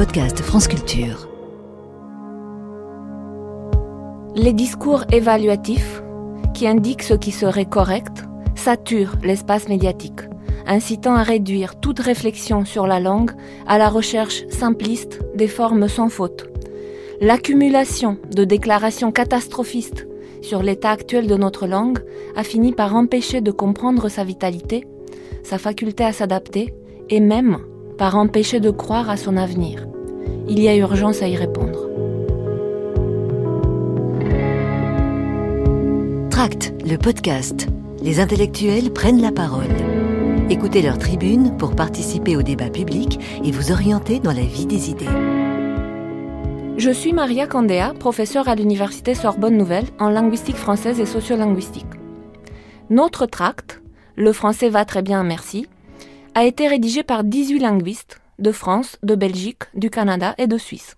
podcast France Culture. Les discours évaluatifs, qui indiquent ce qui serait correct, saturent l'espace médiatique, incitant à réduire toute réflexion sur la langue à la recherche simpliste des formes sans faute. L'accumulation de déclarations catastrophistes sur l'état actuel de notre langue a fini par empêcher de comprendre sa vitalité, sa faculté à s'adapter et même par empêcher de croire à son avenir. Il y a urgence à y répondre. Tract, le podcast. Les intellectuels prennent la parole. Écoutez leur tribune pour participer au débat public et vous orienter dans la vie des idées. Je suis Maria Candéa, professeure à l'Université Sorbonne Nouvelle en linguistique française et sociolinguistique. Notre tract, Le français va très bien, merci, a été rédigé par 18 linguistes de France, de Belgique, du Canada et de Suisse.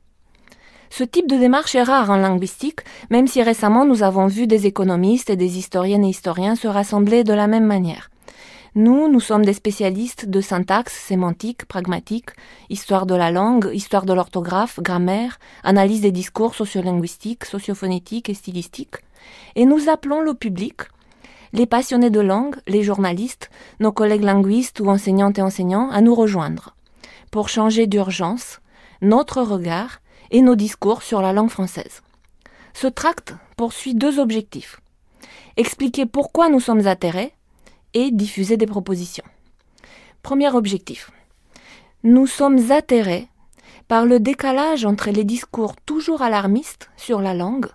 Ce type de démarche est rare en linguistique, même si récemment nous avons vu des économistes et des historiennes et historiens se rassembler de la même manière. Nous, nous sommes des spécialistes de syntaxe, sémantique, pragmatique, histoire de la langue, histoire de l'orthographe, grammaire, analyse des discours sociolinguistiques, sociophonétiques et stylistiques, et nous appelons le public, les passionnés de langue, les journalistes, nos collègues linguistes ou enseignantes et enseignants à nous rejoindre pour changer d'urgence notre regard et nos discours sur la langue française. Ce tract poursuit deux objectifs. Expliquer pourquoi nous sommes atterrés et diffuser des propositions. Premier objectif. Nous sommes atterrés par le décalage entre les discours toujours alarmistes sur la langue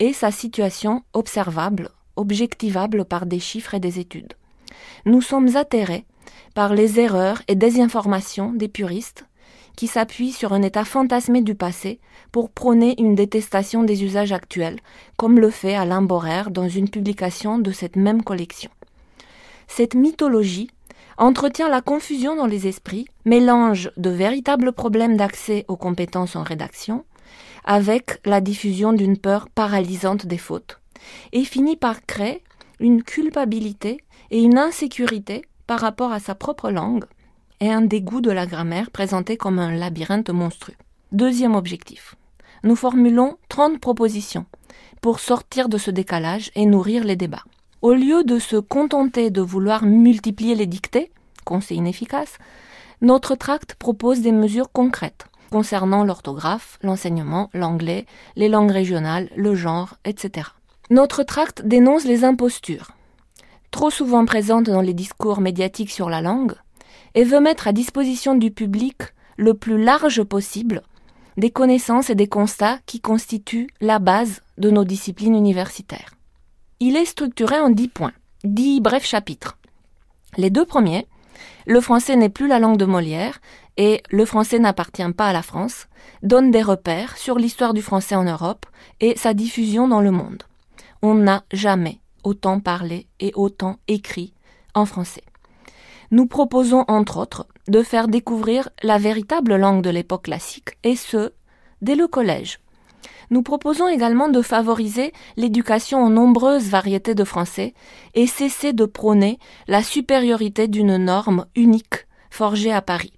et sa situation observable objectivable par des chiffres et des études. Nous sommes atterrés par les erreurs et désinformations des puristes qui s'appuient sur un état fantasmé du passé pour prôner une détestation des usages actuels, comme le fait Alain Borer dans une publication de cette même collection. Cette mythologie entretient la confusion dans les esprits, mélange de véritables problèmes d'accès aux compétences en rédaction, avec la diffusion d'une peur paralysante des fautes, et finit par créer une culpabilité et une insécurité par rapport à sa propre langue et un dégoût de la grammaire présenté comme un labyrinthe monstrueux. Deuxième objectif. Nous formulons 30 propositions pour sortir de ce décalage et nourrir les débats. Au lieu de se contenter de vouloir multiplier les dictées, conseil inefficace, notre tract propose des mesures concrètes concernant l'orthographe, l'enseignement, l'anglais, les langues régionales, le genre, etc. Notre tract dénonce les impostures, trop souvent présentes dans les discours médiatiques sur la langue, et veut mettre à disposition du public le plus large possible des connaissances et des constats qui constituent la base de nos disciplines universitaires. Il est structuré en dix points, dix brefs chapitres. Les deux premiers, le français n'est plus la langue de Molière et le français n'appartient pas à la France, donnent des repères sur l'histoire du français en Europe et sa diffusion dans le monde on n'a jamais autant parlé et autant écrit en français. Nous proposons entre autres de faire découvrir la véritable langue de l'époque classique, et ce, dès le collège. Nous proposons également de favoriser l'éducation en nombreuses variétés de français et cesser de prôner la supériorité d'une norme unique forgée à Paris.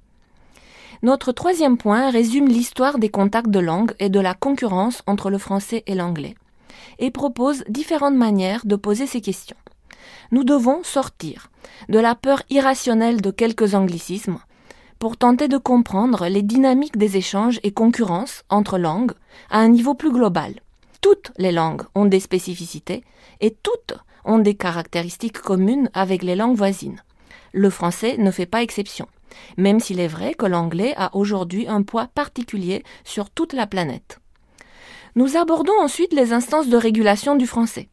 Notre troisième point résume l'histoire des contacts de langue et de la concurrence entre le français et l'anglais et propose différentes manières de poser ces questions. Nous devons sortir de la peur irrationnelle de quelques anglicismes pour tenter de comprendre les dynamiques des échanges et concurrences entre langues à un niveau plus global. Toutes les langues ont des spécificités et toutes ont des caractéristiques communes avec les langues voisines. Le français ne fait pas exception, même s'il est vrai que l'anglais a aujourd'hui un poids particulier sur toute la planète. Nous abordons ensuite les instances de régulation du français.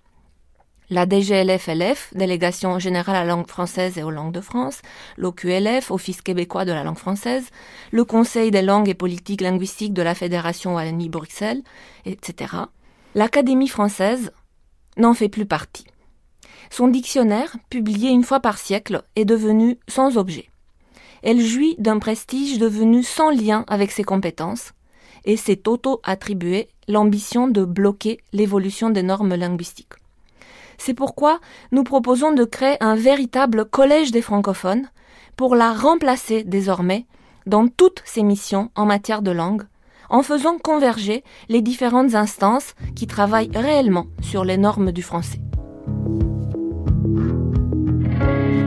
La DGLF-LF, Délégation générale à la langue française et aux langues de France, l'OQLF, Office québécois de la langue française, le Conseil des langues et politiques linguistiques de la Fédération Wallonie-Bruxelles, etc. L'Académie française n'en fait plus partie. Son dictionnaire, publié une fois par siècle, est devenu sans objet. Elle jouit d'un prestige devenu sans lien avec ses compétences, et s'est auto-attribué l'ambition de bloquer l'évolution des normes linguistiques. C'est pourquoi nous proposons de créer un véritable collège des francophones pour la remplacer désormais dans toutes ses missions en matière de langue, en faisant converger les différentes instances qui travaillent réellement sur les normes du français.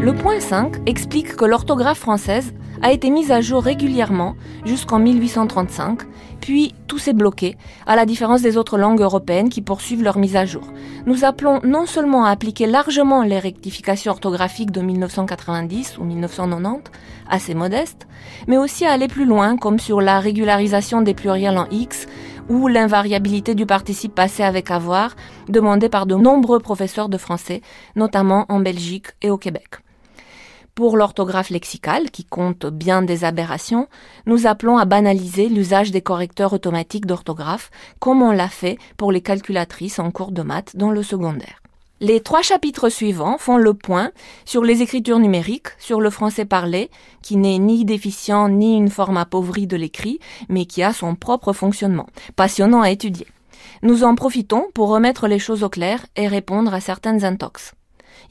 Le point 5 explique que l'orthographe française a été mise à jour régulièrement jusqu'en 1835, puis tout s'est bloqué, à la différence des autres langues européennes qui poursuivent leur mise à jour. Nous appelons non seulement à appliquer largement les rectifications orthographiques de 1990 ou 1990, assez modestes, mais aussi à aller plus loin, comme sur la régularisation des pluriels en X ou l'invariabilité du participe passé avec avoir, demandée par de nombreux professeurs de français, notamment en Belgique et au Québec. Pour l'orthographe lexicale, qui compte bien des aberrations, nous appelons à banaliser l'usage des correcteurs automatiques d'orthographe, comme on l'a fait pour les calculatrices en cours de maths dans le secondaire. Les trois chapitres suivants font le point sur les écritures numériques, sur le français parlé, qui n'est ni déficient ni une forme appauvrie de l'écrit, mais qui a son propre fonctionnement, passionnant à étudier. Nous en profitons pour remettre les choses au clair et répondre à certaines intox.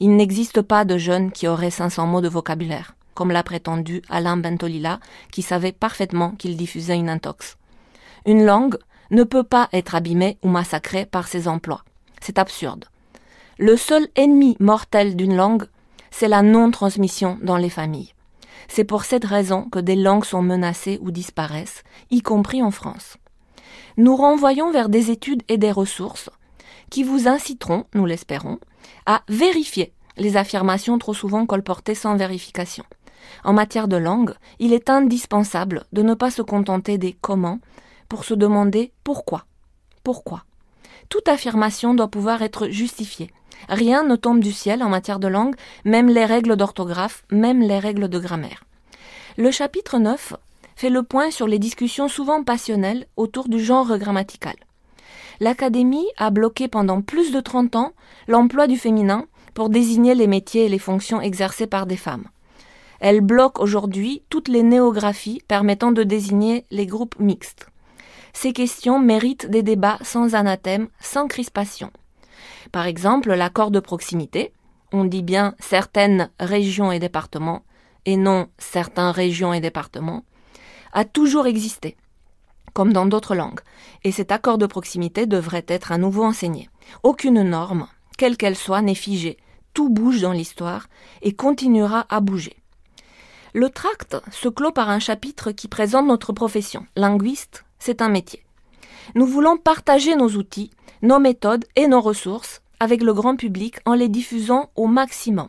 Il n'existe pas de jeune qui aurait 500 mots de vocabulaire, comme l'a prétendu Alain Bentolila, qui savait parfaitement qu'il diffusait une intox. Une langue ne peut pas être abîmée ou massacrée par ses emplois. C'est absurde. Le seul ennemi mortel d'une langue, c'est la non-transmission dans les familles. C'est pour cette raison que des langues sont menacées ou disparaissent, y compris en France. Nous renvoyons vers des études et des ressources qui vous inciteront, nous l'espérons, à vérifier les affirmations trop souvent colportées sans vérification. En matière de langue, il est indispensable de ne pas se contenter des comment pour se demander pourquoi. Pourquoi? Toute affirmation doit pouvoir être justifiée. Rien ne tombe du ciel en matière de langue, même les règles d'orthographe, même les règles de grammaire. Le chapitre 9 fait le point sur les discussions souvent passionnelles autour du genre grammatical l'Académie a bloqué pendant plus de 30 ans l'emploi du féminin pour désigner les métiers et les fonctions exercées par des femmes. Elle bloque aujourd'hui toutes les néographies permettant de désigner les groupes mixtes. Ces questions méritent des débats sans anathème, sans crispation. Par exemple, l'accord de proximité, on dit bien certaines régions et départements, et non certains régions et départements, a toujours existé comme dans d'autres langues, et cet accord de proximité devrait être à nouveau enseigné. Aucune norme, quelle qu'elle soit, n'est figée. Tout bouge dans l'histoire et continuera à bouger. Le tract se clôt par un chapitre qui présente notre profession. Linguiste, c'est un métier. Nous voulons partager nos outils, nos méthodes et nos ressources avec le grand public en les diffusant au maximum.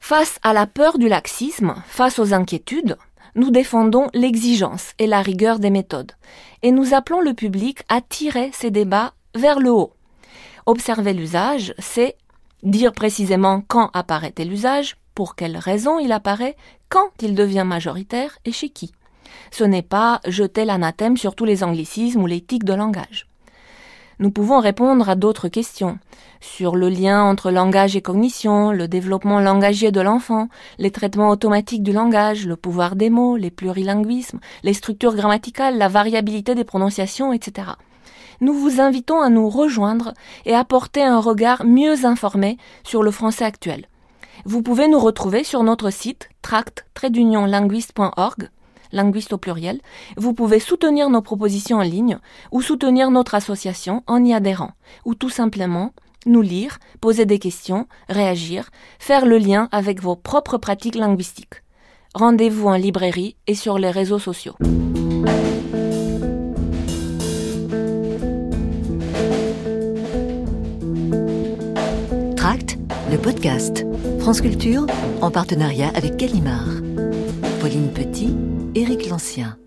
Face à la peur du laxisme, face aux inquiétudes, nous défendons l'exigence et la rigueur des méthodes, et nous appelons le public à tirer ces débats vers le haut. Observer l'usage, c'est dire précisément quand apparaît tel usage, pour quelle raison il apparaît, quand il devient majoritaire et chez qui. Ce n'est pas jeter l'anathème sur tous les anglicismes ou les tics de langage. Nous pouvons répondre à d'autres questions sur le lien entre langage et cognition, le développement langagier de l'enfant, les traitements automatiques du langage, le pouvoir des mots, les plurilinguismes, les structures grammaticales, la variabilité des prononciations, etc. Nous vous invitons à nous rejoindre et à un regard mieux informé sur le français actuel. Vous pouvez nous retrouver sur notre site tract-linguiste.org linguiste au pluriel, vous pouvez soutenir nos propositions en ligne ou soutenir notre association en y adhérant, ou tout simplement nous lire, poser des questions, réagir, faire le lien avec vos propres pratiques linguistiques. Rendez-vous en librairie et sur les réseaux sociaux. Tract, le podcast. France Culture, en partenariat avec Gallimard. Pauline Petit, Éric Lancien.